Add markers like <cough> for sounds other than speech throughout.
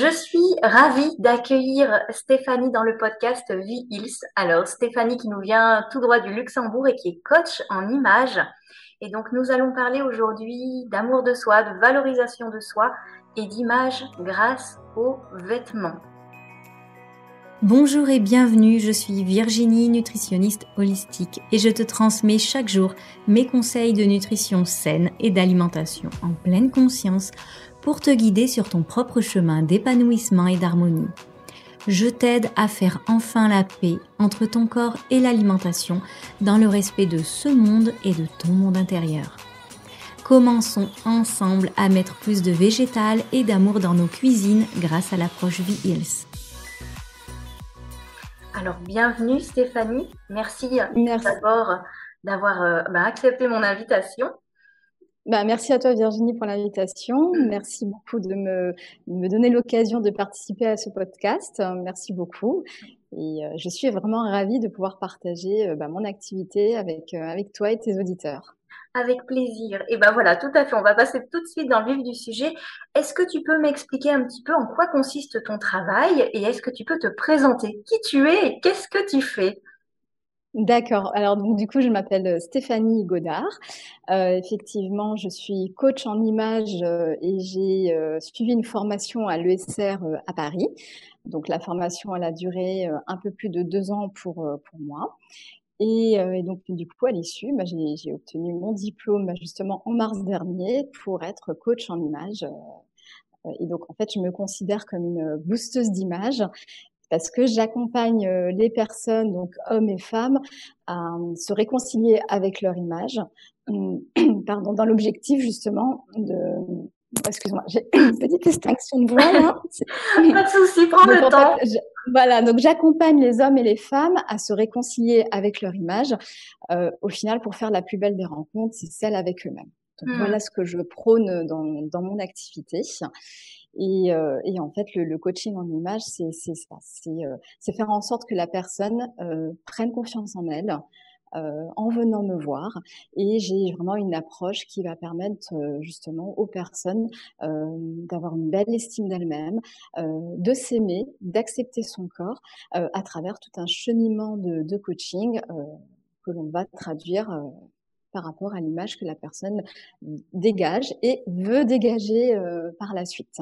Je suis ravie d'accueillir Stéphanie dans le podcast Vie Hills. Alors, Stéphanie qui nous vient tout droit du Luxembourg et qui est coach en images. Et donc, nous allons parler aujourd'hui d'amour de soi, de valorisation de soi et d'image grâce aux vêtements. Bonjour et bienvenue, je suis Virginie, nutritionniste holistique et je te transmets chaque jour mes conseils de nutrition saine et d'alimentation en pleine conscience pour te guider sur ton propre chemin d'épanouissement et d'harmonie. Je t'aide à faire enfin la paix entre ton corps et l'alimentation dans le respect de ce monde et de ton monde intérieur. Commençons ensemble à mettre plus de végétal et d'amour dans nos cuisines grâce à l'approche V-Hills. Alors, bienvenue Stéphanie. Merci, Merci. d'abord d'avoir euh, bah, accepté mon invitation. Bah, merci à toi Virginie pour l'invitation. Merci beaucoup de me, me donner l'occasion de participer à ce podcast. Merci beaucoup. Et euh, je suis vraiment ravie de pouvoir partager euh, bah, mon activité avec, euh, avec toi et tes auditeurs. Avec plaisir. Et ben voilà, tout à fait. On va passer tout de suite dans le vif du sujet. Est-ce que tu peux m'expliquer un petit peu en quoi consiste ton travail et est-ce que tu peux te présenter? Qui tu es et qu'est-ce que tu fais? D'accord. Alors donc du coup, je m'appelle euh, Stéphanie Godard. Euh, effectivement, je suis coach en images euh, et j'ai suivi une formation à l'ESR à Paris. Donc la formation, elle a duré un peu plus de deux ans pour, pour moi. Et, donc du coup, à l'issue, bah, j'ai obtenu mon diplôme justement en mars dernier pour être coach en images. Et donc, en fait, je me considère comme une boosteuse d'images parce que j'accompagne euh, les personnes, donc hommes et femmes, à euh, se réconcilier avec leur image, <clears throat> pardon, dans l'objectif justement de Excuse-moi, j'ai <clears throat> une petite extinction de voix là. <laughs> Pas de souci, prends le temps. voilà, donc j'accompagne les hommes et les femmes à se réconcilier avec leur image. Euh, au final, pour faire la plus belle des rencontres, c'est celle avec eux-mêmes. Donc hmm. voilà ce que je prône dans, dans mon activité. Et, euh, et, en fait, le, le, coaching en image, c'est ça, euh, c'est faire en sorte que la personne euh, prenne confiance en elle. Euh, en venant me voir et j'ai vraiment une approche qui va permettre justement aux personnes d'avoir une belle estime d'elles-mêmes, de s'aimer, d'accepter son corps à travers tout un cheminement de, de coaching que l'on va traduire par rapport à l'image que la personne dégage et veut dégager par la suite.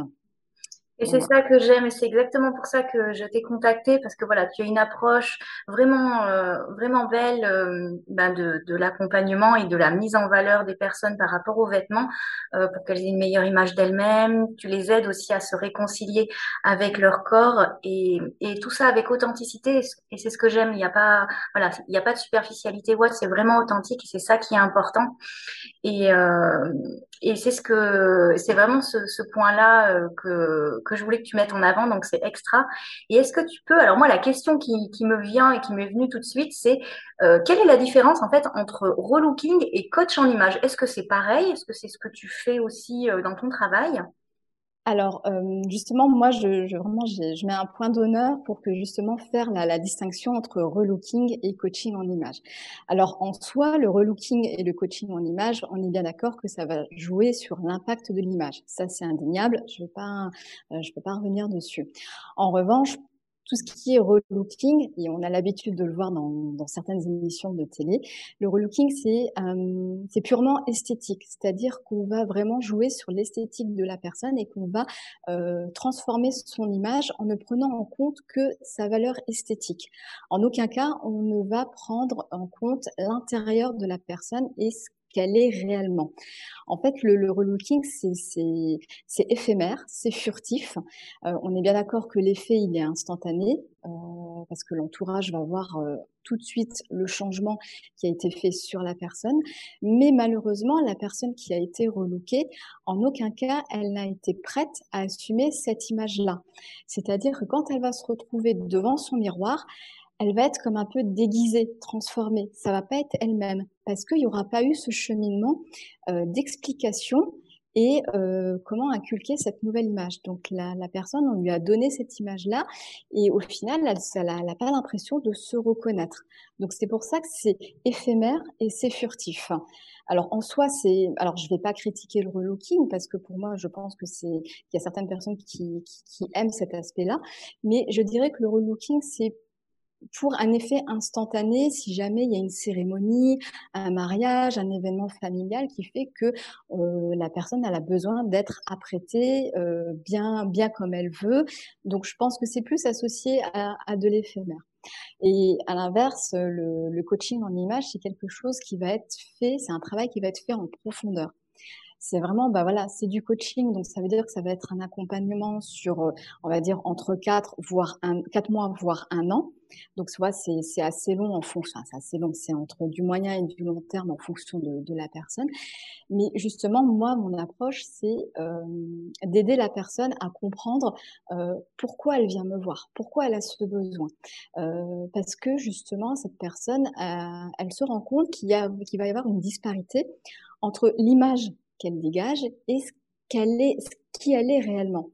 Et c'est ça que j'aime et c'est exactement pour ça que je t'ai contacté parce que voilà, tu as une approche vraiment euh, vraiment belle euh, ben de, de l'accompagnement et de la mise en valeur des personnes par rapport aux vêtements euh, pour qu'elles aient une meilleure image d'elles-mêmes. Tu les aides aussi à se réconcilier avec leur corps et, et tout ça avec authenticité et c'est ce que j'aime. Il n'y a pas voilà, il n'y a pas de superficialité. Ouais, c'est vraiment authentique et c'est ça qui est important. Et et c'est ce que c'est vraiment ce, ce point-là que que je voulais que tu mettes en avant, donc c'est extra. Et est-ce que tu peux, alors moi la question qui, me vient et qui m'est venue tout de suite, c'est euh, quelle est la différence en fait entre relooking et coach en image? Est-ce que c'est pareil? Est-ce que c'est ce que tu fais aussi euh, dans ton travail? Alors euh, justement, moi, je, vraiment, je mets un point d'honneur pour que justement faire la, distinction entre relooking et coaching en image. Alors en soi, le relooking et le coaching en image, on est bien d'accord que ça va jouer sur l'impact de l'image. Ça, c'est indéniable. Je vais pas, euh, peux pas revenir dessus. En revanche, tout ce qui est relooking, et on a l'habitude de le voir dans, certaines émissions de télé, le relooking, c'est purement esthétique, c'est-à-dire qu'on va vraiment jouer sur l'esthétique de la personne et qu'on va transformer son image en ne prenant en compte que sa valeur esthétique. En aucun cas, on ne va prendre en compte l'intérieur de la personne et ce qu'elle est réellement. En fait, le, relooking, c'est éphémère, c'est furtif. Euh, on est bien d'accord que l'effet, il est instantané, euh, parce que l'entourage va voir euh, tout de suite le changement qui a été fait sur la personne. Mais malheureusement, la personne qui a été relookée, en aucun cas, elle n'a été prête à assumer cette image-là. C'est-à-dire que quand elle va se retrouver devant son miroir, elle va être comme un peu déguisée, transformée. Ça va pas être elle-même parce qu'il n'y aura pas eu ce cheminement euh, d'explication et comment inculquer cette nouvelle image. Donc la, personne, on lui a donné cette image-là et au final, elle n'a pas l'impression de se reconnaître. Donc c'est pour ça que c'est éphémère et c'est furtif. Alors en soi, c'est alors je vais pas critiquer le relooking parce que pour moi, je pense que c'est il y a certaines personnes qui, qui, qui aiment cet aspect-là, mais je dirais que le relooking c'est pour un effet instantané si jamais il y a une cérémonie, un mariage, un événement familial qui fait que euh, la personne elle a besoin d'être apprêtée euh, bien bien comme elle veut. Donc je pense que c'est plus associé à, à de l'éphémère. Et à l'inverse, le, le coaching en image, c'est quelque chose qui va être fait, c'est un travail qui va être fait en profondeur c'est vraiment, bah voilà, c'est du coaching, donc ça veut dire que ça va être un accompagnement sur, on va dire, entre quatre, voire un, quatre mois, voire un an. Donc, soit c'est, assez long en fonction, c'est assez long, c'est entre du moyen et du long terme en fonction de, la personne. Mais justement, moi, mon approche, c'est euh, d'aider la personne à comprendre euh, pourquoi elle vient me voir, pourquoi elle a ce besoin. Euh, parce que justement, cette personne, elle se rend compte qu'il, va y avoir une disparité entre l'image qu'elle dégage et ce qu'elle ce qui elle est réellement.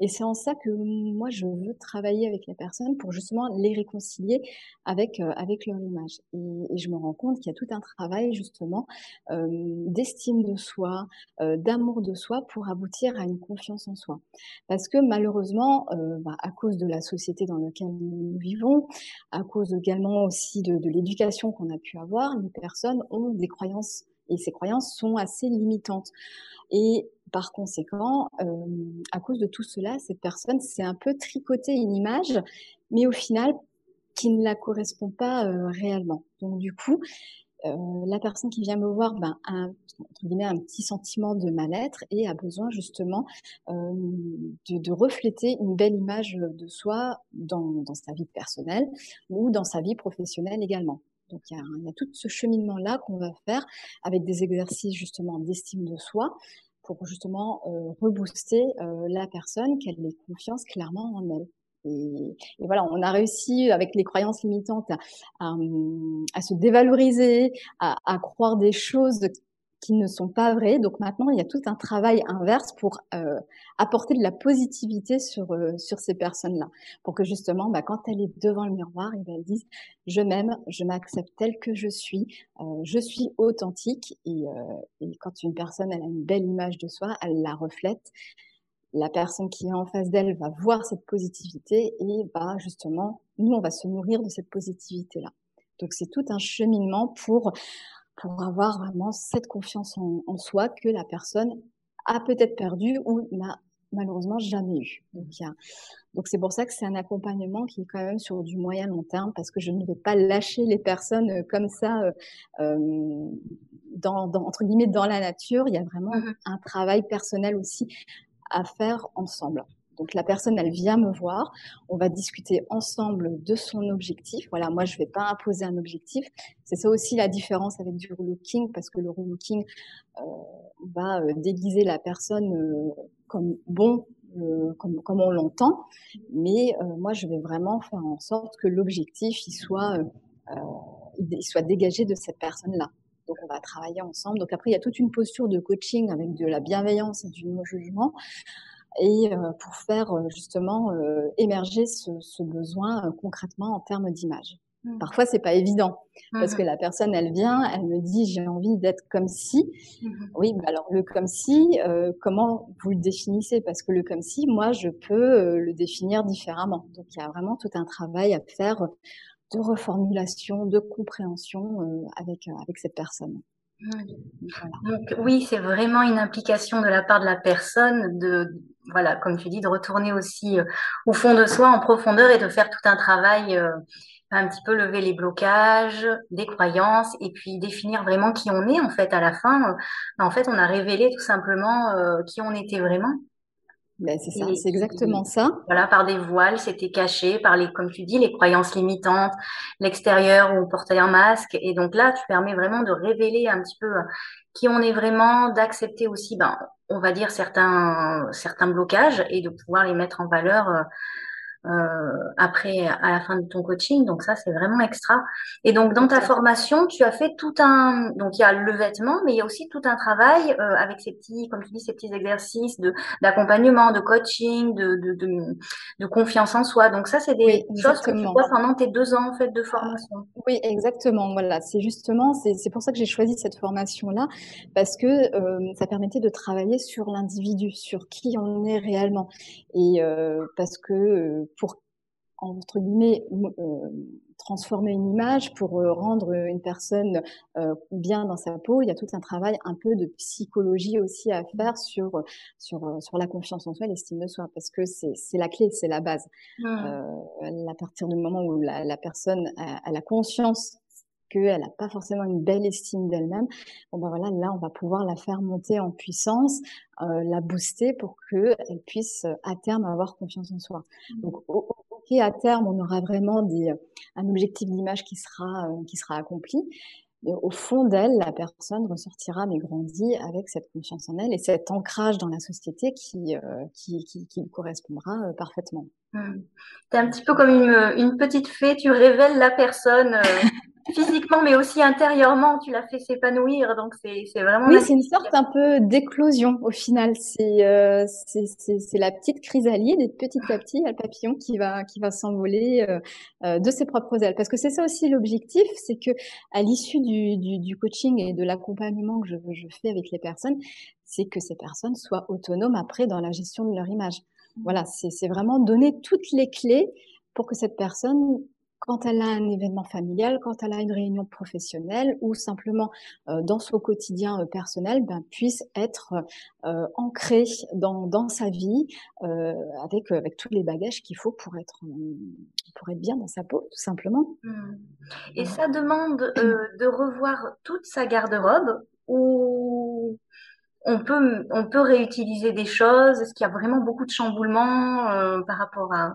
Et c'est en ça que moi je veux travailler avec les personnes pour justement les réconcilier avec euh, avec leur image. Et, je me rends compte qu'il y a tout un travail justement euh, d'estime de soi, euh, d'amour de soi pour aboutir à une confiance en soi. Parce que malheureusement, bah, à cause de la société dans laquelle nous vivons, à cause également aussi de, de l'éducation qu'on a pu avoir, les personnes ont des croyances et ces croyances sont assez limitantes. Et par conséquent, euh, à cause de tout cela, cette personne s'est un peu tricoté une image, mais au final, qui ne la correspond pas euh, réellement. Donc du coup, euh, la personne qui vient me voir ben, a un, petit sentiment de mal-être et a besoin justement de, refléter une belle image de soi dans sa vie personnelle ou dans sa vie professionnelle également. Donc il y a, tout ce cheminement-là qu'on va faire avec des exercices justement d'estime de soi pour justement euh, rebooster euh, la personne, qu'elle ait confiance clairement en elle. Et, voilà, on a réussi avec les croyances limitantes à, à se dévaloriser, à, croire des choses qui ne sont pas vraies. Donc maintenant, il y a tout un travail inverse pour euh, apporter de la positivité sur euh, sur ces personnes-là, pour que justement, bah, quand elle est devant le miroir, et eh ben, elle dise je m'aime, je m'accepte telle que je suis, euh, je suis authentique. Et, et, quand une personne elle a une belle image de soi, elle la reflète. La personne qui est en face d'elle va voir cette positivité et bah justement, nous on va se nourrir de cette positivité-là. Donc c'est tout un cheminement pour pour avoir vraiment cette confiance en, en soi que la personne a peut-être perdu ou n'a malheureusement jamais eu. Donc, y a, donc c'est pour ça que c'est un accompagnement qui est quand même sur du moyen long terme parce que je ne vais pas lâcher les personnes euh, comme ça euh, euh, dans, dans, entre guillemets dans la nature. Il y a vraiment mmh un travail personnel aussi à faire ensemble. Donc la personne, elle vient me voir, on va discuter ensemble de son objectif. Voilà, moi je ne vais pas imposer un objectif. C'est ça aussi la différence avec du relooking, parce que le relooking euh, va euh, déguiser la personne euh, comme bon, comme, on l'entend, mais moi je vais vraiment faire en sorte que l'objectif il il soit dégagé de cette personne-là. Donc on va travailler ensemble. Donc après il y a toute une posture de coaching avec de la bienveillance et du non-jugement et euh, pour faire euh, justement euh, émerger ce, ce besoin concrètement en termes d'image. Mmh. Parfois, c'est pas évident parce mmh. que la personne, elle vient, elle me dit j'ai envie d'être comme si. Mmh. Oui, bah alors le comme si, euh, comment vous le définissez? Parce que le comme si, moi, je peux le définir différemment. Donc, il y a vraiment tout un travail à faire de reformulation, de compréhension euh, avec avec cette personne. Oui, c'est vraiment une implication de la part de la personne de, voilà, comme tu dis, de retourner aussi euh, au fond de soi, en profondeur et de faire tout un travail, euh, un petit peu lever les blocages, des croyances et puis définir vraiment qui on est en fait à la fin. Euh, en fait, on a révélé tout simplement qui on était vraiment. Ben, c'est ça, c'est exactement ça. Voilà, par des voiles, c'était caché, par les, comme tu dis, les croyances limitantes, l'extérieur où on portait un masque. Et donc là, tu permets vraiment de révéler un petit peu euh, qui on est vraiment, d'accepter aussi, ben, on va dire certains, certains blocages et de pouvoir les mettre en valeur euh, après à la fin de ton coaching. Donc ça, c'est vraiment extra. Et donc dans ta formation, tu as fait tout un donc il y a le vêtement, mais il y a aussi tout un travail avec ces petits, comme tu dis, ces petits exercices de d'accompagnement, de coaching, de, de, de, de confiance en soi. Donc ça, c'est des choses que tu vois pendant tes deux ans en fait de formation. Oui, exactement. Voilà, c'est justement c'est pour ça que j'ai choisi cette formation là parce que ça permettait de travailler sur l'individu, sur qui on est réellement. Et euh, parce que euh, pour entre guillemets euh, transformer une image, pour rendre une personne bien dans sa peau, il y a tout un travail un peu de psychologie aussi à faire sur sur sur la confiance en soi, l'estime de soi, parce que c'est la clé, c'est la base. Mmh. à partir du moment où la, la personne a, a la conscience qu'elle n'a pas forcément une belle estime d'elle-même, bon ben voilà, là on va pouvoir la faire monter en puissance, euh, la booster pour qu'elle puisse à terme avoir confiance en soi. Mmh. Donc ok à terme on aura vraiment des, un objectif d'image qui sera euh, qui sera accompli, mais au fond d'elle, la personne ressortira mais grandit avec cette confiance en elle et cet ancrage dans la société qui, euh, qui, qui, qui, lui correspondra parfaitement. Mmh. Tu es un petit peu comme une, une, petite fée, tu révèles la personne <laughs> physiquement, mais aussi intérieurement, tu l'as fait s'épanouir. Donc, c'est vraiment. Oui, c'est une sorte un peu d'éclosion au final. Euh, c'est la petite chrysalide et petit à petit, il y a le papillon qui va, qui va s'envoler euh, euh, de ses propres ailes. Parce que c'est ça aussi l'objectif, c'est que à l'issue du, du, du, coaching et de l'accompagnement que je, je fais avec les personnes, c'est que ces personnes soient autonomes après dans la gestion de leur image. Voilà, c'est vraiment donner toutes les clés pour que cette personne quand elle a un événement familial, quand elle a une réunion professionnelle ou simplement euh, dans son quotidien euh, personnel, ben, puisse être euh, ancrée dans, dans, sa vie euh, avec, avec tous les bagages qu'il faut pour être, pour être bien dans sa peau, tout simplement. Mmh. Et ça demande de revoir toute sa garde-robe ou on peut, on peut réutiliser des choses? Est-ce qu'il y a vraiment beaucoup de chamboulements par rapport à...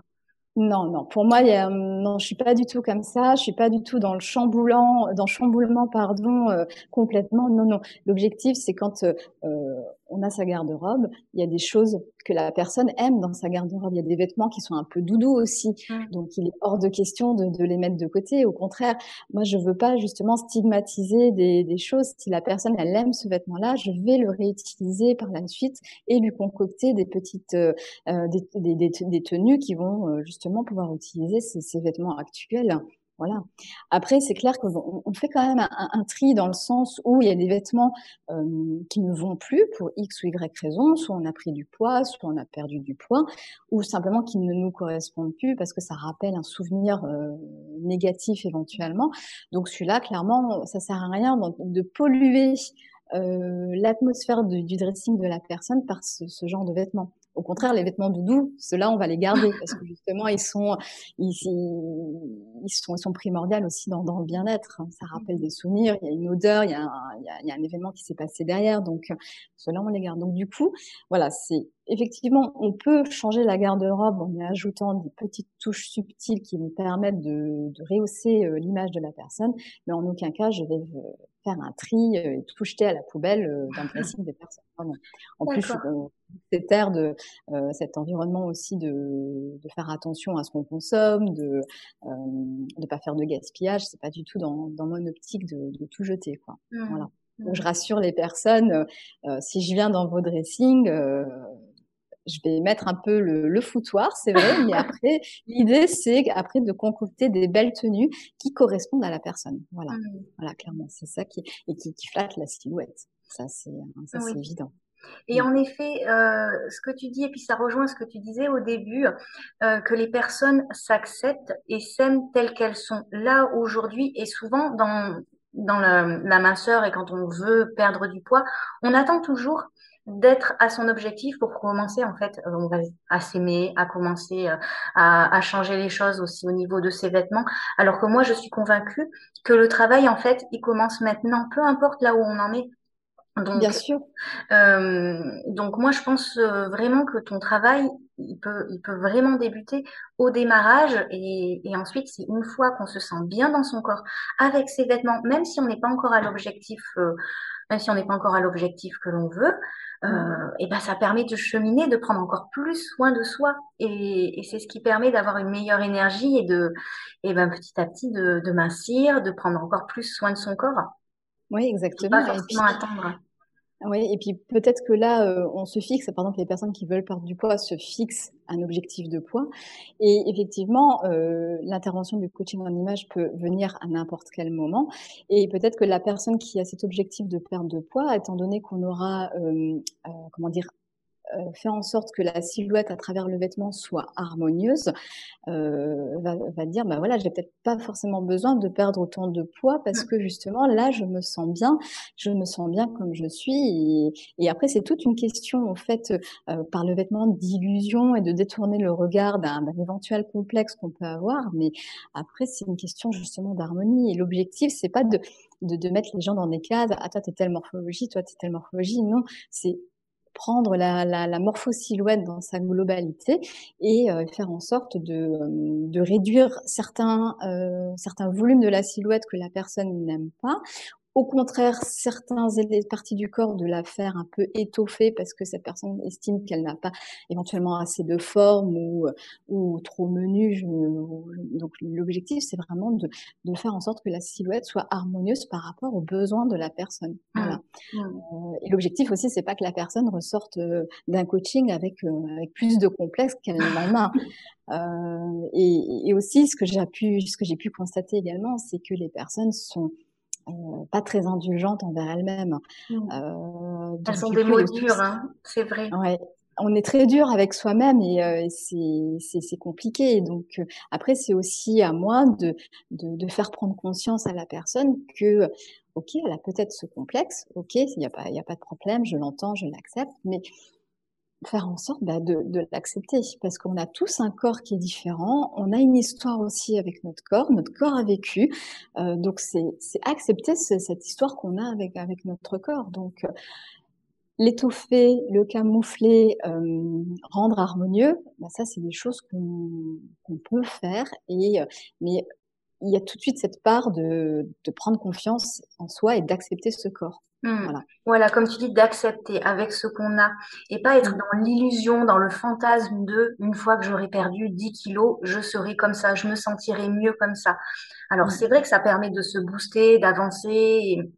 Non, non. Pour moi, a, non, je suis pas du tout comme ça. Je suis pas du tout dans le chamboulant, dans chamboulement, pardon, euh, complètement. Non, non. L'objectif, c'est quand euh, on a sa garde-robe, il y a des choses que la personne aime dans sa garde-robe. Il y a des vêtements qui sont un peu doudous aussi. Mmh. Donc, il est hors de question de, de, les mettre de côté. Au contraire, moi, je veux pas justement stigmatiser des, des choses. Si la personne, elle aime ce vêtement-là, je vais le réutiliser par la suite et lui concocter des petites, euh, des, des, des, tenues qui vont euh, justement pouvoir utiliser ces, ces vêtements actuels. Après, c'est clair qu'on on fait quand même un, tri dans le sens où il y a des vêtements qui ne vont plus pour X ou Y raison, soit on a pris du poids, soit on a perdu du poids, ou simplement qui ne nous correspondent plus parce que ça rappelle un souvenir négatif éventuellement. Donc celui-là, clairement, ça sert à rien de polluer l'atmosphère du, dressing de la personne par ce genre de vêtements. Au contraire, les vêtements doudous, ceux-là, on va les garder <laughs> parce que justement, ils sont, ils, ils sont, ils sont primordiaux aussi dans, dans le bien-être. Hein. Ça rappelle des souvenirs, il y a une odeur, il y a un, il y a, il y a un événement qui s'est passé derrière. Donc, ceux-là, on les garde. Donc, du coup, voilà, c'est effectivement, on peut changer la garde-robe en y ajoutant des petites touches subtiles qui vont permettre de, de rehausser euh, l'image de la personne, mais en aucun cas, je vais euh, faire un tri euh, et tout jeter à la poubelle d'un <laughs> dressing des personnes. En plus, cette ère de cet environnement aussi de, de, faire attention à ce qu'on consomme, de ne pas faire de gaspillage, c'est pas du tout dans, dans mon optique de, de tout jeter, quoi. Mmh. Voilà. Donc, je mmh. rassure les personnes, si je viens dans vos dressings, je vais mettre un peu le, le foutoir, c'est vrai, mais <laughs> après, l'idée, c'est après de concocter des belles tenues qui correspondent à la personne. Voilà, mmh. voilà, clairement, c'est ça qui, et qui, qui flatte la silhouette. Ça, c'est, c'est évident. Et mmh. en effet, euh, ce que tu dis, et puis ça rejoint ce que tu disais au début, euh, que les personnes s'acceptent et s'aiment telles qu'elles sont là aujourd'hui et souvent dans, dans la, la, minceur et quand on veut perdre du poids, on attend toujours d'être à son objectif pour commencer en fait euh, à s'aimer, à commencer euh, à, à, changer les choses aussi au niveau de ses vêtements. Alors que moi je suis convaincue que le travail en fait il commence maintenant, peu importe là où on en est. Donc, Bien sûr. euh, donc moi, je pense euh, vraiment que ton travail, il peut, il peut vraiment débuter au démarrage et, et ensuite, c'est une fois qu'on se sent bien dans son corps, avec ses vêtements, même si on n'est pas encore à l'objectif, euh, même si on n'est pas encore à l'objectif que l'on veut, euh, et ben ça permet de cheminer, de prendre encore plus soin de soi et, et c'est ce qui permet d'avoir une meilleure énergie et de, et ben petit à petit de, de mincir, de prendre encore plus soin de son corps. Oui, pas exactement. Et forcément puis, attendre. Oui, et puis peut-être que là, euh, on se fixe, par exemple, les personnes qui veulent perdre du poids se fixent un objectif de poids. Et effectivement, euh, l'intervention du coaching en image peut venir à n'importe quel moment. Et peut-être que la personne qui a cet objectif de perte de poids, étant donné qu'on aura, euh, euh, comment dire, euh, fait en sorte que la silhouette à travers le vêtement soit harmonieuse, euh, va, va dire, bah voilà, j'ai peut-être pas forcément besoin de perdre autant de poids parce que justement là, je me sens bien, je me sens bien comme je suis. Et, et après, c'est toute une question en fait euh, par le vêtement d'illusion et de détourner le regard d'un éventuel complexe qu'on peut avoir. Mais après, c'est une question justement d'harmonie. Et l'objectif, c'est pas de, de, de mettre les gens dans des cadres. Ah, toi, t'es telle morphologie, toi, t'es telle morphologie. Non, c'est prendre la, la, la morpho-silhouette dans sa globalité et euh, faire en sorte de, de réduire certains, euh, certains volumes de la silhouette que la personne n'aime pas au contraire, certains parties du corps de la faire un peu étoffer parce que cette personne estime qu'elle n'a pas éventuellement assez de forme ou, ou trop menu. Je, donc l'objectif, c'est vraiment de, de, faire en sorte que la silhouette soit harmonieuse par rapport aux besoins de la personne. Voilà. Mmh. Euh, et l'objectif aussi, c'est pas que la personne ressorte euh, d'un coaching avec, euh, avec plus de complexes qu'elle n'en a. <laughs> Euh, et, et, aussi, ce que j'ai pu, ce que j'ai pu constater également, c'est que les personnes sont euh, pas très indulgentes envers elles-mêmes. Mmh. Euh, elles sont des mots durs, hein, c'est vrai. Ouais, on est très dur avec soi-même et, euh, c'est compliqué. Donc euh, après, c'est aussi à moi de, de, de, faire prendre conscience à la personne que, ok, elle a peut-être ce complexe, ok, il n'y a pas, il a pas de problème, je l'entends, je l'accepte, mais faire en sorte bah, de, de l'accepter parce qu'on a tous un corps qui est différent, on a une histoire aussi avec notre corps, notre corps a vécu, euh, donc c'est accepter cette histoire qu'on a avec avec notre corps. Donc euh, l'étoffer, le camoufler, euh, rendre harmonieux, bah, ça c'est des choses qu'on qu peut faire et euh, mais il y a tout de suite cette part de, de prendre confiance en soi et d'accepter ce corps. Mmh. Voilà. voilà. comme tu dis, d'accepter avec ce qu'on a et pas être mmh. dans l'illusion, dans le fantasme de une fois que j'aurai perdu 10 kilos, je serai comme ça, je me sentirai mieux comme ça. Alors mmh. c'est vrai que ça permet de se booster, d'avancer et,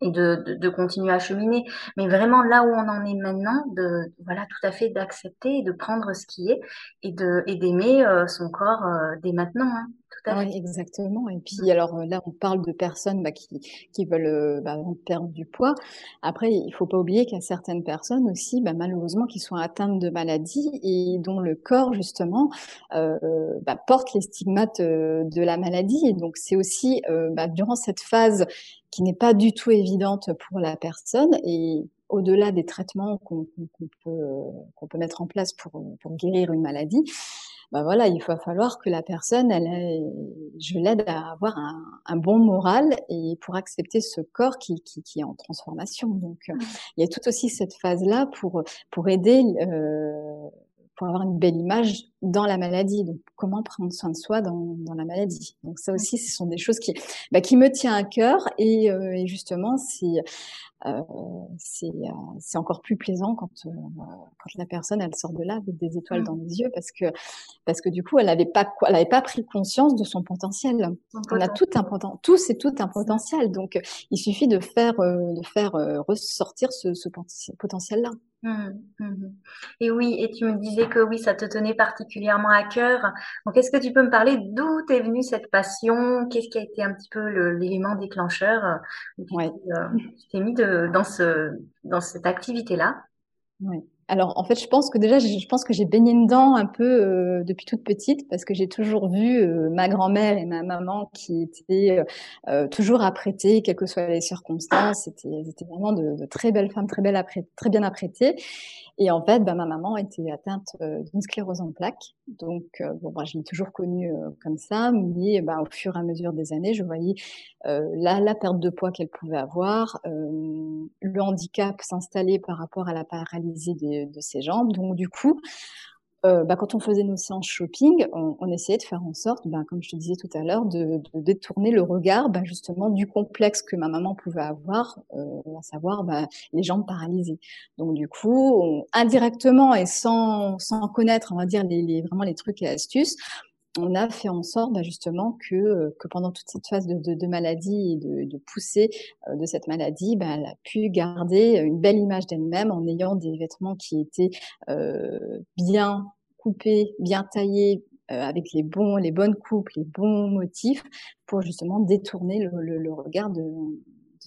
et de, de, de, continuer à cheminer, mais vraiment là où on en est maintenant, de voilà tout à fait d'accepter et de prendre ce qui est et d'aimer euh, son corps euh, dès maintenant. Hein. Tout à oui, exactement. Et puis alors là, on parle de personnes bah, qui, qui veulent bah, perdre du poids. Après, il faut pas oublier qu'il y a certaines personnes aussi, bah, malheureusement, qui sont atteintes de maladies et dont le corps justement euh, bah, porte les stigmates de la maladie. Et donc c'est aussi bah, durant cette phase qui n'est pas du tout évidente pour la personne et au-delà des traitements qu'on qu peut, qu'on peut mettre en place pour, pour guérir une maladie, bah voilà, il va falloir que la personne, elle, je l'aide à avoir un, un, bon moral et pour accepter ce corps qui, qui, qui est en transformation. Donc, mmh. il y a tout aussi cette phase-là pour, pour aider, euh, pour avoir une belle image dans la maladie. Donc, comment prendre soin de soi dans, dans la maladie? Donc, ça aussi, ce sont des choses qui, bah, qui me tient à cœur et, euh, et justement, si euh, c'est encore plus plaisant quand, euh, quand la personne elle sort de là avec des étoiles mmh. dans les yeux parce que parce que du coup elle n'avait pas elle avait pas pris conscience de son potentiel. On a tout un tous et tout un potentiel donc il suffit de faire de faire ressortir ce, ce potentiel là. Mmh, mmh. Et oui, et tu me disais que oui, ça te tenait particulièrement à cœur. Donc, est-ce que tu peux me parler d'où t'es venue cette passion? Qu'est-ce qui a été un petit peu l'élément déclencheur où tu ouais. t'es euh, mis de, dans, ce, dans cette activité-là? Oui. Alors en fait, je pense que déjà, je pense que j'ai baigné dedans un peu euh, depuis toute petite parce que j'ai toujours vu euh, ma grand-mère et ma maman qui étaient euh, toujours apprêtées, quelles que soient les circonstances. C'était, c'était vraiment de, très belles femmes, très belles très bien apprêtées. Et en fait, bah, ma maman était atteinte d'une sclérose en plaques. Donc, bon, bah, je l'ai toujours connue comme ça, mais bah, au fur et à mesure des années, je voyais la, la perte de poids qu'elle pouvait avoir, le handicap s'installer par rapport à la paralysie de, ses jambes. Donc, du coup, euh, bah, quand on faisait nos séances shopping, on, essayait de faire en sorte, bah, comme je te disais tout à l'heure, de, détourner le regard bah, justement du complexe que ma maman pouvait avoir, euh, à savoir les jambes paralysées. Donc du coup, indirectement et sans, sans connaître, on va dire les, les, vraiment les trucs et astuces, on a fait en sorte bah, justement que, euh, pendant toute cette phase de, maladie et de, poussée euh, de cette maladie, bah, elle a pu garder une belle image d'elle-même en ayant des vêtements qui étaient euh, bien coupés, bien taillés, avec les bons, les bonnes coupes, les bons motifs, pour justement détourner le, regard de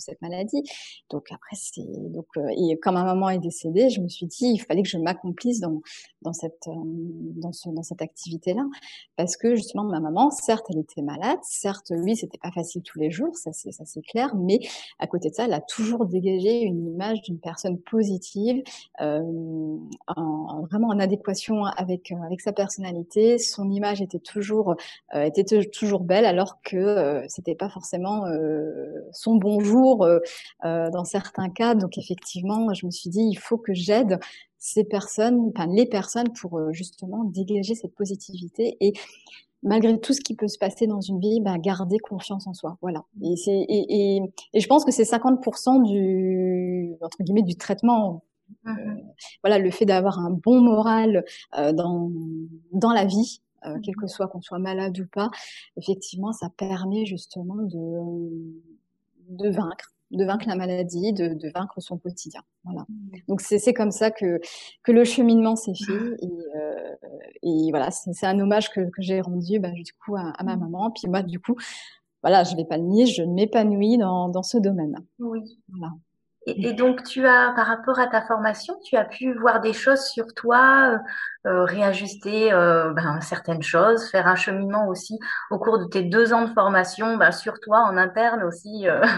cette maladie. Donc après, c'est donc euh, et quand ma maman est décédée, je me suis dit il fallait que je m'accomplisse dans dans cette euh, dans ce dans cette activité là, parce que justement ma maman, certes, elle était malade, certes, lui, c'était pas facile tous les jours, ça c'est ça c'est clair, mais à côté de ça, elle a toujours dégagé une image d'une personne positive, euh, en, vraiment en adéquation avec euh, avec sa personnalité. Son image était toujours euh, était toujours belle, alors que c'était pas forcément son bonjour euh, euh, dans certains cas. Donc effectivement, je me suis dit, il faut que j'aide ces personnes, enfin les personnes, pour euh, justement dégager cette positivité et malgré tout ce qui peut se passer dans une vie, bah, garder confiance en soi. Voilà. Et, et, et, et je pense que c'est 50% du entre guillemets du traitement. Mmh voilà, le fait d'avoir un bon moral euh, dans dans la vie, euh, quel que mmh soit qu'on soit malade ou pas, effectivement, ça permet justement de de vaincre de vaincre la maladie, de, de vaincre son quotidien. Voilà. Mmh. Donc c'est comme ça que que le cheminement s'est fait et, euh, et voilà c'est un hommage que, que j'ai rendu bah, du coup à, à, ma mmh. maman. Puis moi du coup voilà je vais pas le nier, je m'épanouis dans dans ce domaine. Oui. Voilà. Et, donc, tu as, par rapport à ta formation, tu as pu voir des choses sur toi, euh, euh, réajuster euh, ben, certaines choses, faire un cheminement aussi au cours de tes deux ans de formation ben, sur toi en interne aussi. Euh. <laughs>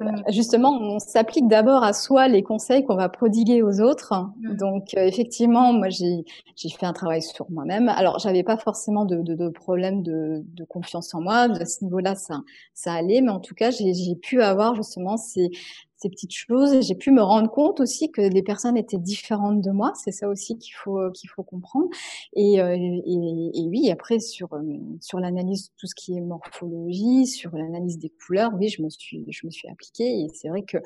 Bah, justement, on s'applique d'abord à soi les conseils qu'on va prodiguer aux autres. Mmh. Donc, effectivement, moi, j'ai fait un travail sur moi-même. Alors, j'avais pas forcément de, de, de problème de, de, confiance en moi. À ce niveau-là, ça, ça allait. Mais en tout cas, j'ai pu avoir justement ces, ces petites choses. J'ai pu me rendre compte aussi que les personnes étaient différentes de moi. C'est ça aussi qu'il faut qu'il faut comprendre. Et, euh, et, et, oui, après sur euh, sur l'analyse tout ce qui est morphologie, sur l'analyse des couleurs, oui, je me suis je me suis appliquée. Et c'est vrai que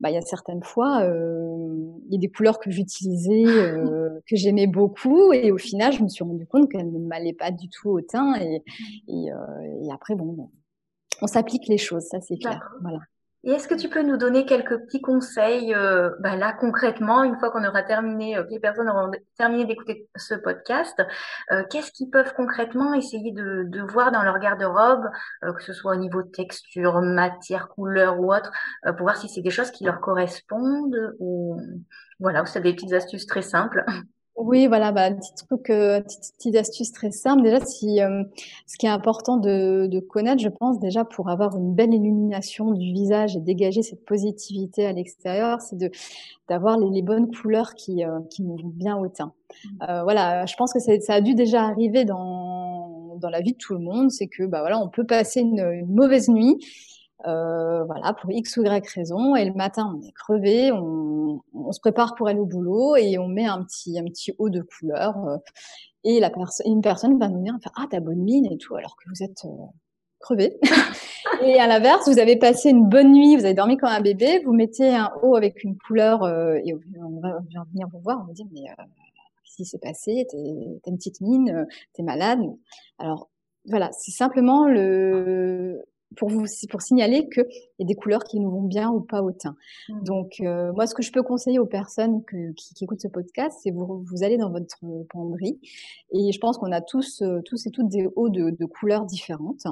bah, il y a certaines fois, euh, il y a des couleurs que j'utilisais, euh, que j'aimais beaucoup, et au final, je me suis rendu compte qu'elles ne m'allaient pas du tout au teint. Et, et, euh, et après, bon, on s'applique les choses, ça c'est clair. Voilà. Et est-ce que tu peux nous donner quelques petits conseils, euh, bah là concrètement, une fois qu'on aura terminé, euh, que les personnes auront terminé d'écouter ce podcast, euh, qu'est-ce qu'ils peuvent concrètement essayer de, voir dans leur garde-robe, euh, que ce soit au niveau texture, matière, couleur ou autre, pour voir si c'est des choses qui leur correspondent ou voilà, ou c'est des petites astuces très simples? <laughs> Oui, voilà, bah, petit truc, euh, petite, astuce très simple. Déjà, si, euh, ce qui est important de, de, connaître, je pense, déjà pour avoir une belle illumination du visage et dégager cette positivité à l'extérieur, c'est de d'avoir les, les, bonnes couleurs qui, euh, qui nous vont bien au teint. Mmh. Euh, voilà, je pense que ça a dû déjà arriver dans, dans la vie de tout le monde, c'est que bah voilà, on peut passer une, une mauvaise nuit euh, voilà, pour X ou Y raison. Et le matin, on est crevé, on, on, se prépare pour aller au boulot et on met un petit, un petit haut de couleur. Euh, et la personne, une personne va nous dire, ah, t'as bonne mine et tout, alors que vous êtes euh, crevé. <laughs> et à l'inverse, vous avez passé une bonne nuit, vous avez dormi comme un bébé, vous mettez un haut avec une couleur euh, et on va, venir vous voir, on va dire, mais euh, qu'est-ce qui s'est passé? T'as une petite mine, t'es malade. Alors, voilà, c'est simplement le, pour vous pour signaler qu'il y a des couleurs qui nous vont bien ou pas au teint. Mmh. Donc euh, moi ce que je peux conseiller aux personnes que, qui, qui, écoutent ce podcast, c'est vous vous allez dans votre penderie et je pense qu'on a tous euh, tous et toutes des hauts de, de, couleurs différentes.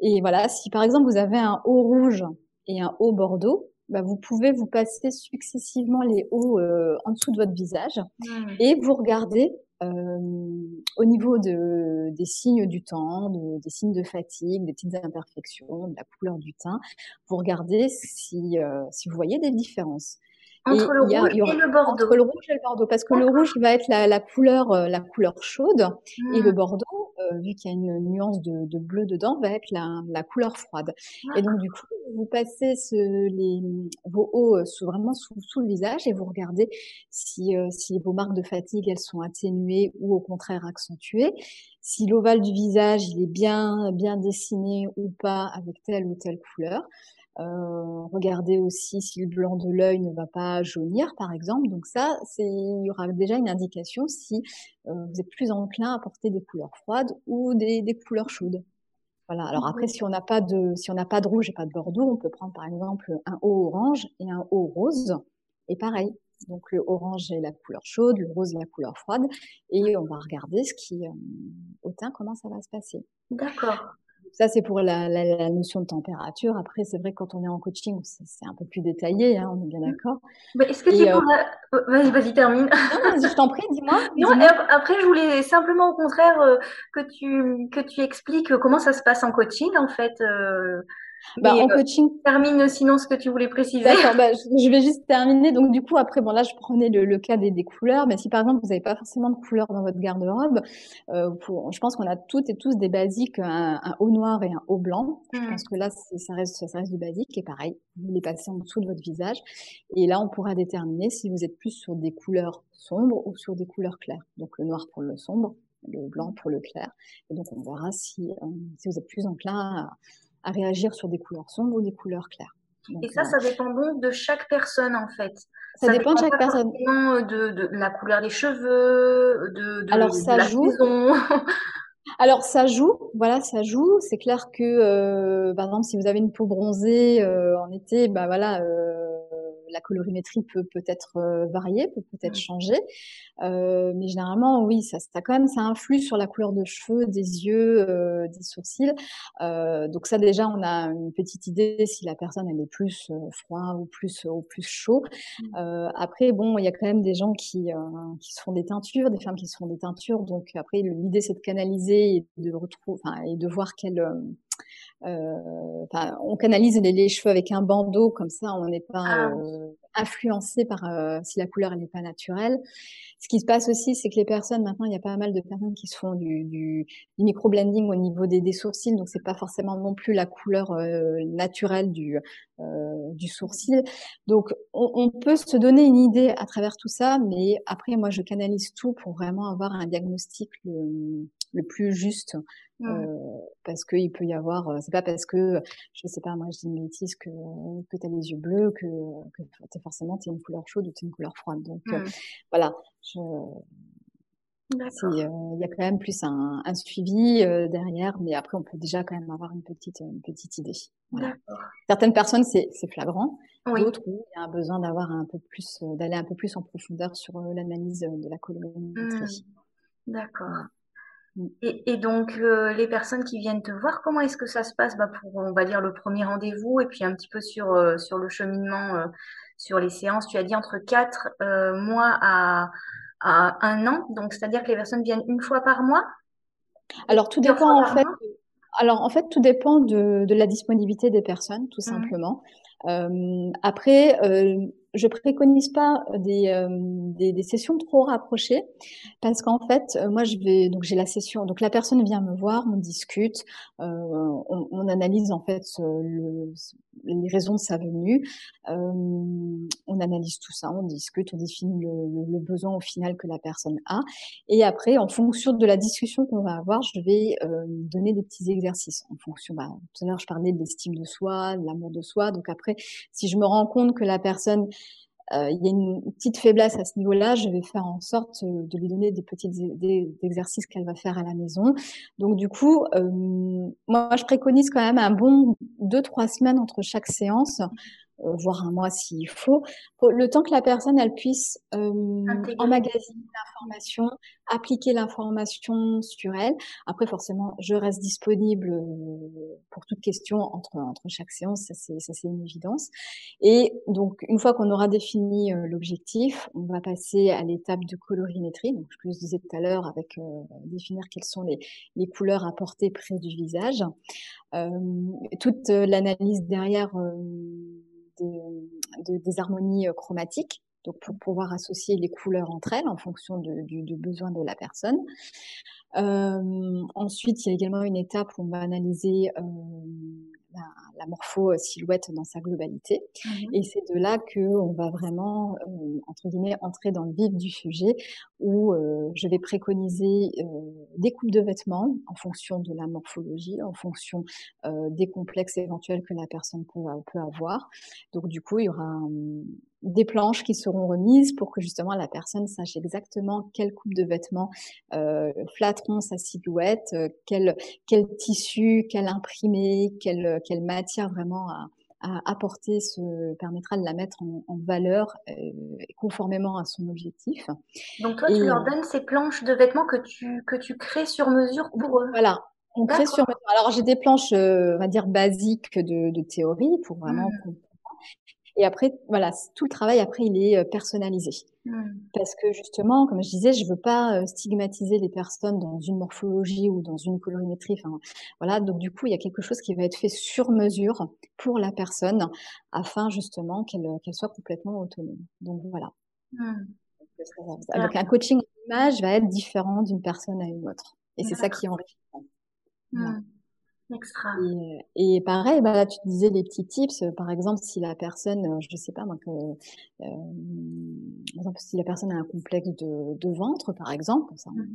Et voilà, si par exemple vous avez un haut rouge et un haut bordeaux, bah, vous pouvez vous passer successivement les hauts euh, en dessous de votre visage mmh. et vous regardez au niveau de, des signes du temps, de, des signes de fatigue, des petites imperfections, de la couleur du teint. Vous regardez si, euh, si vous voyez des différences. Entre le rouge et le bordeaux. Entre le rouge et le bordeaux, parce que le rouge va être la, la couleur, euh, la couleur chaude, et le mmh. bordeaux, euh, vu qu'il y a une nuance de, de, bleu dedans, va être la, la couleur froide. Et donc du coup, vous passez ce, les, vos hauts euh, sous, vraiment sous, sous, le visage et vous regardez si, si vos marques de fatigue elles sont atténuées ou au contraire accentuées. Si l'ovale du visage il est bien bien dessiné ou pas avec telle ou telle couleur. Euh, regardez aussi si le blanc de l'œil ne va pas jaunir, par exemple. Donc ça, c'est, il y aura déjà une indication si euh, vous êtes plus enclin à porter des couleurs froides ou des, des couleurs chaudes. Voilà. Alors après, si on n'a pas de, si on n'a pas de rouge et pas de bordeaux, on peut prendre par exemple un haut orange et un haut rose. Et pareil. Donc le orange est la couleur chaude, le rose est la couleur froide, et on va regarder ce qui, euh, au teint, comment ça va se passer. D'accord. Ça, c'est pour la, la, la, notion de température. Après, c'est vrai que quand on est en coaching, c'est un peu plus détaillé, hein, on est bien mmh. d'accord. Est-ce que tu euh... Vas-y, vas-y, termine. Non, je t'en prie, dis-moi. <laughs> non, après, je voulais simplement, au contraire, euh, que tu que tu expliques comment ça se passe en coaching, en fait. Euh, bah, en euh, coaching. termine sinon ce que tu voulais préciser. D'accord, bah, je vais juste terminer. Donc, du coup, après, bon, là, je prenais le, le cas des, des, couleurs. Mais si, par exemple, vous n'avez pas forcément de couleurs dans votre garde-robe, euh, je pense qu'on a toutes et tous des basiques, un, un, haut noir et un haut blanc. Je mmh. pense que là, ça reste, ça reste du basique. Et pareil, vous les passez en dessous de votre visage. Et là, on pourra déterminer si vous êtes plus sur des couleurs sombres ou sur des couleurs claires. Donc, le noir pour le sombre, le blanc pour le clair. Et donc, on verra si, euh, si vous êtes plus enclin à à réagir sur des couleurs sombres ou des couleurs claires. et ça, euh, ça dépend donc de chaque personne en fait. Ça, dépend, de chaque personne. De, de, la couleur des cheveux, de, de, Alors, ça la joue. saison. <laughs> Alors ça joue, voilà, ça joue. C'est clair que, euh, par exemple, si vous avez une peau bronzée euh, en été, bah voilà, euh, la colorimétrie peut peut-être euh, varier, peut peut-être mmh. changer, euh, mais généralement oui, ça, ça quand même ça influe sur la couleur de cheveux, des yeux, euh, des sourcils. donc ça déjà on a une petite idée si la personne elle est plus froid ou plus ou plus chaud. Mmh. après bon, il y a quand même des gens qui qui se font des teintures, des femmes qui se font des teintures. Donc après l'idée c'est de canaliser et de retrouver, et de voir quelle euh, on canalise les, les, cheveux avec un bandeau, comme ça on n'est pas ah. euh, influencé par euh, si la couleur n'est pas naturelle. Ce qui se passe aussi, c'est que les personnes maintenant, il y a pas mal de personnes qui se font du, du, du micro-blending au niveau des, des sourcils, donc c'est pas forcément non plus la couleur euh, naturelle du, euh, du sourcil. Donc on, on, peut se donner une idée à travers tout ça, mais après moi je canalise tout pour vraiment avoir un diagnostic le, le plus juste Mmh. Euh, parce qu'il peut y avoir, euh, c'est pas parce que, je sais pas, moi je dis une bêtise que, que tu as les yeux bleus, que, que es forcément tu une couleur chaude ou tu une couleur froide. Donc euh, voilà, je, il y a quand même plus un, un suivi derrière, mais après on peut déjà quand même avoir une petite, une petite idée. Voilà. Certaines personnes c'est flagrant, oui. d'autres il y a un besoin d'avoir un peu plus, d'aller un peu plus en profondeur sur l'analyse de la colorimétrie. Mmh. D'accord. Et, et, donc, euh, les personnes qui viennent te voir, comment est-ce que ça se passe? Bah, pour, on va dire, le premier rendez-vous et puis un petit peu sur, euh, sur le cheminement, euh, sur les séances Tu as dit entre 4 mois à, à un an, donc c'est-à-dire que les personnes viennent une fois par mois? Alors, tout dépend en fait. Alors, en fait, tout dépend de, de la disponibilité des personnes, tout mmh. simplement. après, je préconise pas des, euh, des, des, sessions trop rapprochées parce qu'en fait, euh, moi, je vais donc j'ai la session, donc la personne vient me voir, on discute, euh, on, on, analyse en fait le, les raisons de sa venue, on analyse tout ça, on discute, on définit le, le, besoin au final que la personne a, et après, en fonction de la discussion qu'on va avoir, je vais donner des petits exercices en fonction. Bah, tout à l'heure, je parlais de l'estime de soi, de l'amour de soi, donc après, si je me rends compte que la personne euh, il y a une petite faiblesse à ce niveau-là, je vais faire en sorte euh, de lui donner des petits des, exercices qu'elle va faire à la maison. Donc du coup, euh, moi je préconise quand même un bon deux trois semaines entre chaque séance voire un mois s'il faut, le temps que la personne elle puisse euh, emmagasiner l'information, appliquer l'information sur elle. Après, forcément, je reste disponible euh, pour toute question entre entre chaque séance, ça c'est ça c'est une évidence. Et donc, une fois qu'on aura défini euh, l'objectif, on va passer à l'étape de colorimétrie. Donc, je vous disais tout à l'heure, avec définir quelles sont les les couleurs apportées près du visage. toute l'analyse derrière des harmonies euh, chromatiques, donc pour pouvoir associer les couleurs entre elles en fonction du, du besoin de la personne. Euh, ensuite, il y a également une étape où on va analyser euh, la, la morpho-silhouette dans sa globalité. Mmh Et c'est de là que on va vraiment, euh, entre guillemets, entrer dans le vif du sujet, où euh, je vais préconiser euh, des coupes de vêtements en fonction de la morphologie, en fonction des complexes éventuels que la personne peut, peut avoir. Donc du coup, il y aura des planches qui seront remises pour que justement la personne sache exactement quelle coupe de vêtements euh, sa silhouette, euh, quel, quel tissu, quel imprimé, quelle, quelle matière vraiment à, à apporter se permettra de la mettre en, en valeur euh, conformément à son objectif. Donc toi, tu leur donnes ces planches de vêtements que tu, que tu crées sur mesure pour eux Voilà, on crée sur mesure. Alors j'ai des planches, euh, on va dire basiques de, de théorie pour vraiment mmh. Et après, voilà, tout le travail après, il est euh, personnalisé. Mmh. Parce que justement, comme je disais, je veux pas euh, stigmatiser les personnes dans une morphologie ou dans une colorimétrie. Enfin, voilà. Donc du coup, il y a quelque chose qui va être fait sur mesure pour la personne, afin justement qu'elle qu'elle soit complètement autonome. Donc voilà. Mmh. Donc un coaching image va être différent d'une personne à une autre. Et c'est ça qui est enrichissant. Extra. Et, et pareil, bah là, tu disais les petits tips. Par exemple, si la personne, euh, je sais pas moi, que, euh, par exemple, si la personne a un complexe de, de ventre, par exemple, ça, mmh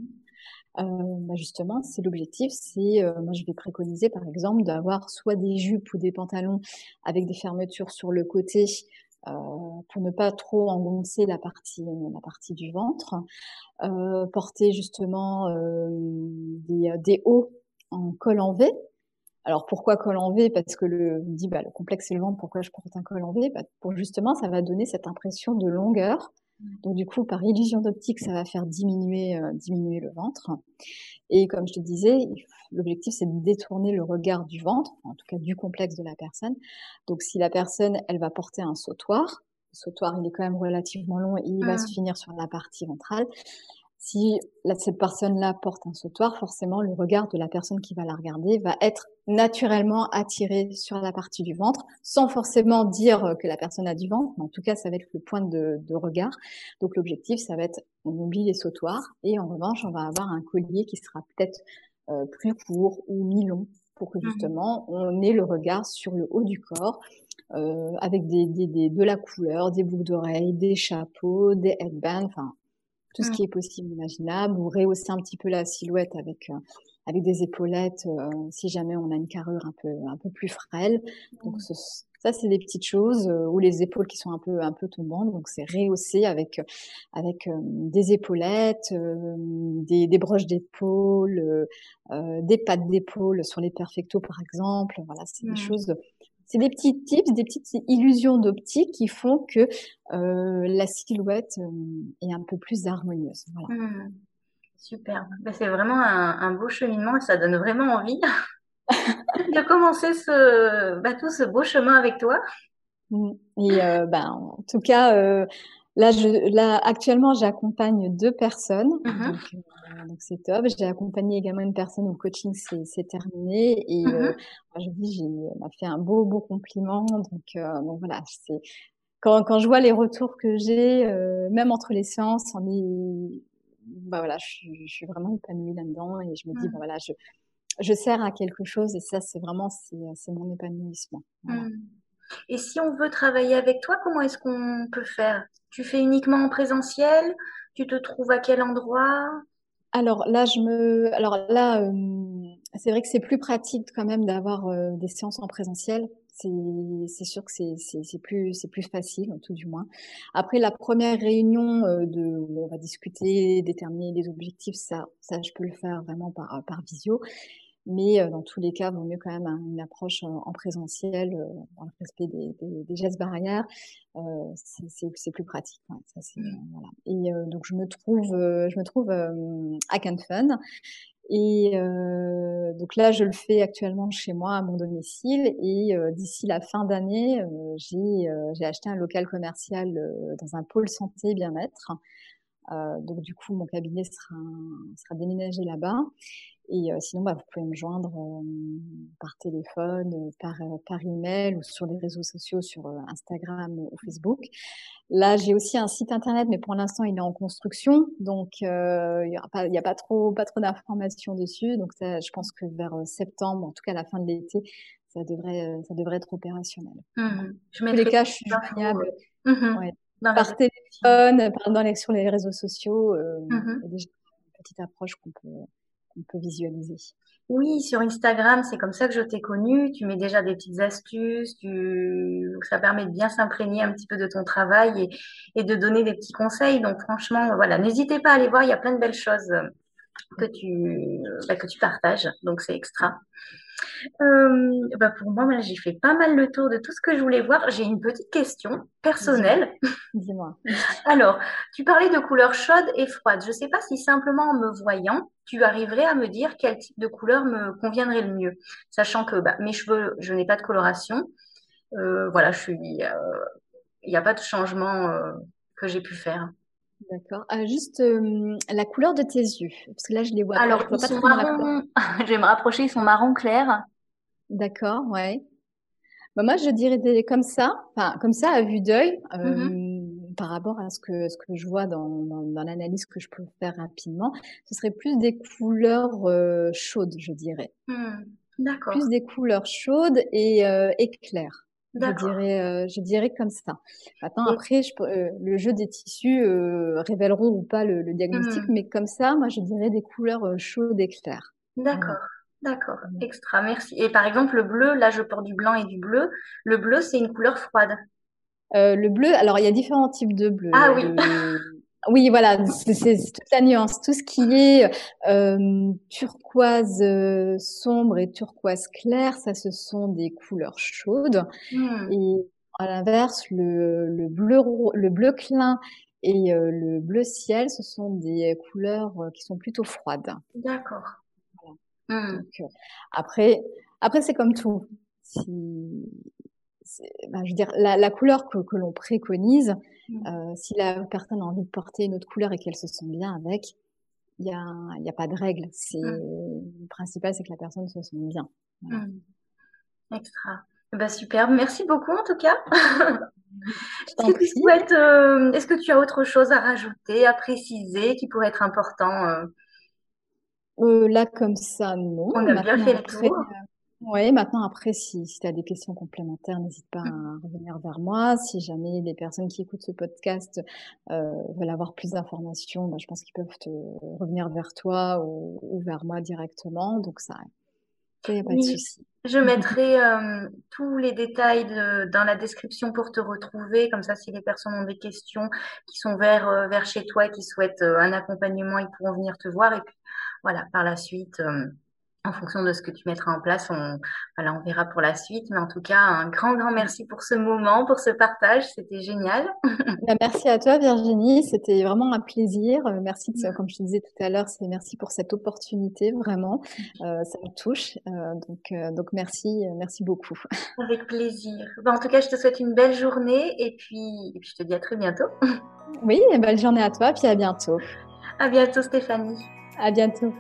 euh, bah justement, c'est l'objectif. C'est, euh, moi, je vais préconiser, par exemple, d'avoir soit des jupes ou des pantalons avec des fermetures sur le côté. Euh, pour ne pas trop engoncer la partie la partie du ventre, euh, porter justement des, des hauts en col en V, alors pourquoi col en V? Parce que le dit bah, le complexe c'est le ventre. Pourquoi je porte un col en V? Bah, Pour justement, ça va donner cette impression de longueur. Mmh. Donc du coup, par illusion d'optique, ça va faire diminuer euh, diminuer le ventre. Et comme je te disais, l'objectif c'est de détourner le regard du ventre, en tout cas du complexe de la personne. Donc si la personne, elle va porter un sautoir, le sautoir il est quand même relativement long et il va se mmh. finir sur la partie ventrale si cette personne-là porte un sautoir, forcément, le regard de la personne qui va la regarder va être naturellement attiré sur la partie du ventre, sans forcément dire que la personne a du ventre, mais en tout cas, ça va être le point de, de regard. Donc, l'objectif, ça va être, on oublie les sautoirs, et en revanche, on va avoir un collier qui sera peut-être euh, plus court ou mi-long, pour que mmh. justement, on ait le regard sur le haut du corps, euh, avec des, des, des, de la couleur, des boucles d'oreilles, des chapeaux, des headbands, enfin, tout ce mmh. qui est possible, imaginable, ou rehausser un petit peu la silhouette avec euh, avec des épaulettes euh, si jamais on a une carrure un peu un peu plus frêle. Donc mmh. ça c'est des petites choses euh, ou les épaules qui sont un peu un peu tombantes. Donc c'est rehausser avec avec des épaulettes, des, des broches d'épaule, des pattes d'épaule sur les perfectos par exemple. Voilà, c'est des mmh. choses c'est des petits tips, des petites illusions d'optique qui font que euh, la silhouette euh, est un peu plus harmonieuse. Voilà. Mmh. Super. Ben, c'est vraiment un, beau cheminement et ça donne vraiment envie <laughs> de commencer ce, bah, tout ce beau chemin avec toi. Mmh. Et euh, ben, en tout cas, Là, je, là, actuellement, j'accompagne deux personnes. Mmh donc, euh, donc, c'est top. J'ai accompagné également une personne où le coaching c'est terminé. Et mmh euh, je dis, j'ai m'a fait un beau, beau compliment. Donc, euh, donc voilà, c'est quand, quand je vois les retours que j'ai, euh, même entre les séances, on est, bah voilà, je, je suis vraiment épanouie là-dedans et je me dis, mmh. bah voilà, je, je sers à quelque chose et ça, c'est vraiment, c'est mon épanouissement. Voilà. Et si on veut travailler avec toi, comment est-ce qu'on peut faire? Tu fais uniquement en présentiel? Tu te trouves à quel endroit? Alors là, je me, alors là, euh, c'est vrai que c'est plus pratique quand même d'avoir euh, des séances en présentiel. C'est sûr que c'est plus plus facile, tout du moins. Après la première réunion euh, où on va discuter, déterminer des objectifs, ça ça je peux le faire vraiment par visio. Mais dans tous les cas, vaut mieux quand même une approche en présentiel, dans le respect des, des, des gestes barrières. Euh, c'est plus pratique. Ouais, ça, voilà. Et donc je me trouve, je me trouve à Canfun et euh, donc là, je le fais actuellement chez moi à mon domicile. Et euh, d'ici la fin d'année, euh, j'ai acheté un local commercial dans un pôle santé bien-être. donc du coup, mon cabinet sera, sera déménagé là-bas. Et euh, sinon, bah, vous pouvez me joindre euh, par téléphone, euh, par, par email ou sur les réseaux sociaux, sur Instagram ou Facebook. Là, j'ai aussi un site internet, mais pour l'instant, il est en construction, donc il n'y a pas, a pas trop, pas trop d'informations dessus. Donc, ça, je pense que vers septembre, en tout cas à la fin de l'été, ça devrait, ça devrait être opérationnel. Mmh. Je tous les cas, je suis joignable mmh par téléphone, par, dans les, sur les réseaux sociaux. Mmh il y a déjà une petite approche qu'on peut Oui, sur Instagram, c'est comme ça que je t'ai connu. Tu mets déjà des petites astuces, tu... ça permet de bien s'imprégner un petit peu de ton travail et, de donner des petits conseils. Donc franchement, voilà, n'hésitez pas à aller voir, il y a plein de belles choses que tu, bah, que tu partages. Donc c'est extra. Euh, bah pour moi, j'ai fait pas mal le tour de tout ce que je voulais voir. J'ai une petite question personnelle. Dis-moi. <laughs> Alors, tu parlais de couleurs chaudes et froides. Je ne sais pas si simplement en me voyant, tu arriverais à me dire quel type de couleur me conviendrait le mieux, sachant que bah, mes cheveux, je n'ai pas de coloration. Euh, voilà, je suis. Il n'y a pas de changement euh, que j'ai pu faire. D'accord. Ah, juste la couleur de tes yeux, parce que là je les vois. Alors, pas, ils sont marron. <laughs> je vais me rapprocher. Ils sont marron clair. D'accord, ouais. Bah, moi, je dirais comme ça, enfin comme ça à vue d'œil, mmh par rapport à ce que ce que je vois dans, dans, l'analyse que je peux faire rapidement, ce serait plus des couleurs chaudes, je dirais. Mmh. D'accord. Plus des couleurs chaudes et, et claires. Je dirais, euh, je dirais comme ça. Maintenant, après, je, euh, le jeu des tissus euh, révéleront ou pas le, le diagnostic, mmh. mais comme ça, moi, je dirais des couleurs euh, chaudes et claires. D'accord, d'accord, extra, merci. Et par exemple, le bleu, là, je porte du blanc et du bleu. Le bleu, c'est une couleur froide. le bleu, alors il y a différents types de bleu. Ah oui. <laughs> Oui, voilà, c'est toute la nuance. Tout ce qui est euh, turquoise euh, sombre et turquoise clair, ça, ce sont des couleurs chaudes. Hmm. Et à l'inverse, le, le, bleu, le bleu clin et euh, le bleu ciel, ce sont des couleurs qui sont plutôt froides. D'accord. Hmm. après, après c'est comme tout. Si, ben, je veux dire, la, la couleur que, que l'on préconise, Mmh. Euh, si la personne a envie de porter une autre couleur et qu'elle se sent bien avec, il n'y a, y a pas de règle. C'est, mmh. Le principal, c'est que la personne se sente bien. Mmh. Extra. Bah, superbe. Merci beaucoup en tout cas. <laughs> est-ce, que tu souhaites, euh, est-ce que tu as autre chose à rajouter, à préciser qui pourrait être important euh? Euh, Là, comme ça, non. On a bien fait le tour. Oui, maintenant, après, si, si tu as des questions complémentaires, n'hésite pas à revenir vers moi. Si jamais les personnes qui écoutent ce podcast euh, veulent avoir plus d'informations, ben, je pense qu'ils peuvent te revenir vers toi ou, vers moi directement. Donc, ça, il n'y a pas de souci. Je mettrai euh, tous les détails dans la description pour te retrouver. Comme ça, si les personnes ont des questions qui sont vers, euh, vers chez toi et qui souhaitent euh, un accompagnement, ils pourront venir te voir. Et puis, voilà, par la suite en fonction de ce que tu mettras en place, on, voilà, on verra pour la suite. Mais en tout cas, un grand, grand merci pour ce moment, pour ce partage. C'était génial. <laughs> Bah, merci à toi, Virginie. C'était vraiment un plaisir. Euh, merci, de, comme je te disais tout à l'heure, c'est merci pour cette opportunité, vraiment. Euh, ça me touche. Euh, donc, euh, donc merci, merci beaucoup. <laughs> Avec plaisir. Bah, en tout cas, je te souhaite une belle journée et puis, et puis je te dis à très bientôt. Oui, belle journée à toi, puis à bientôt. À bientôt, Stéphanie. À bientôt.